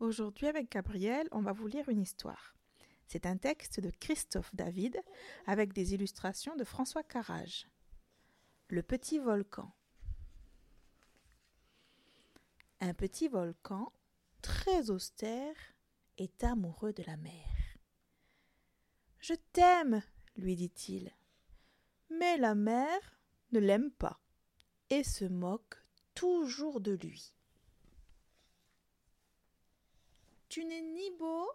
Aujourd'hui, avec Gabriel, on va vous lire une histoire. C'est un texte de Christophe David avec des illustrations de François Carrage. Le petit volcan. Un petit volcan, très austère, est amoureux de la mer. Je t'aime, lui dit-il. Mais la mer ne l'aime pas et se moque toujours de lui. Tu n'es ni beau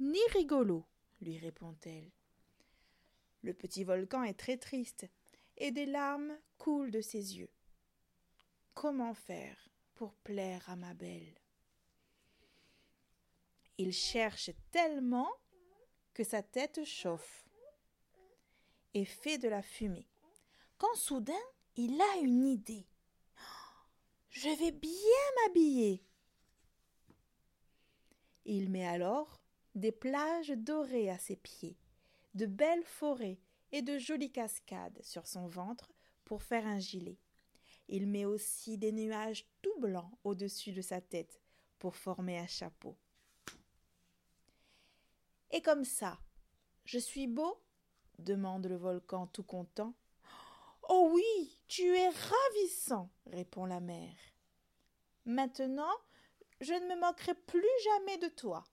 ni rigolo, lui répond-elle. Le petit volcan est très triste, et des larmes coulent de ses yeux. Comment faire pour plaire à ma belle? Il cherche tellement que sa tête chauffe et fait de la fumée. Quand soudain il a une idée. Je vais bien m'habiller, il met alors des plages dorées à ses pieds, de belles forêts et de jolies cascades sur son ventre pour faire un gilet. Il met aussi des nuages tout blancs au-dessus de sa tête pour former un chapeau. Et comme ça, je suis beau? demande le volcan tout content. Oh oui, tu es ravissant, répond la mer. Maintenant, je ne me moquerai plus jamais de toi.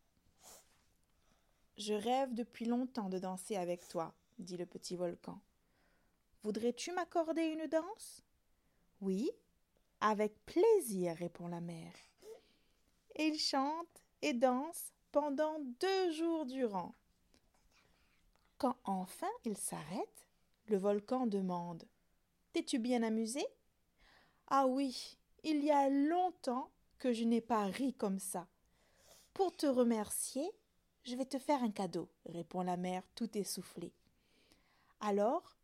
Je rêve depuis longtemps de danser avec toi, dit le petit volcan. Voudrais-tu m'accorder une danse? Oui, avec plaisir, répond la mer. Et il chante et danse pendant deux jours durant. Quand enfin il s'arrête, le volcan demande T'es-tu bien amusé? Ah oui, il y a longtemps je n'ai pas ri comme ça. Pour te remercier, je vais te faire un cadeau, répond la mère tout essoufflée. Alors,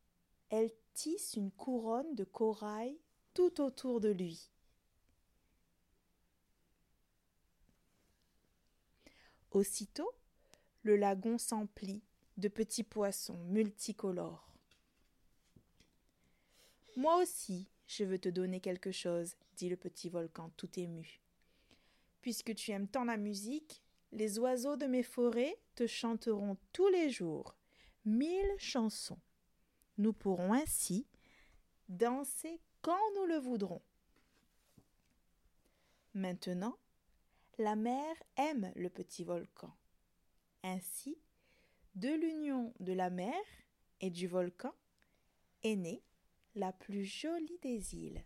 elle tisse une couronne de corail tout autour de lui. Aussitôt, le lagon s'emplit de petits poissons multicolores. Moi aussi, je veux te donner quelque chose, dit le petit volcan tout ému. Puisque tu aimes tant la musique, les oiseaux de mes forêts te chanteront tous les jours mille chansons. Nous pourrons ainsi danser quand nous le voudrons. Maintenant, la mer aime le petit volcan. Ainsi, de l'union de la mer et du volcan est née la plus jolie des îles.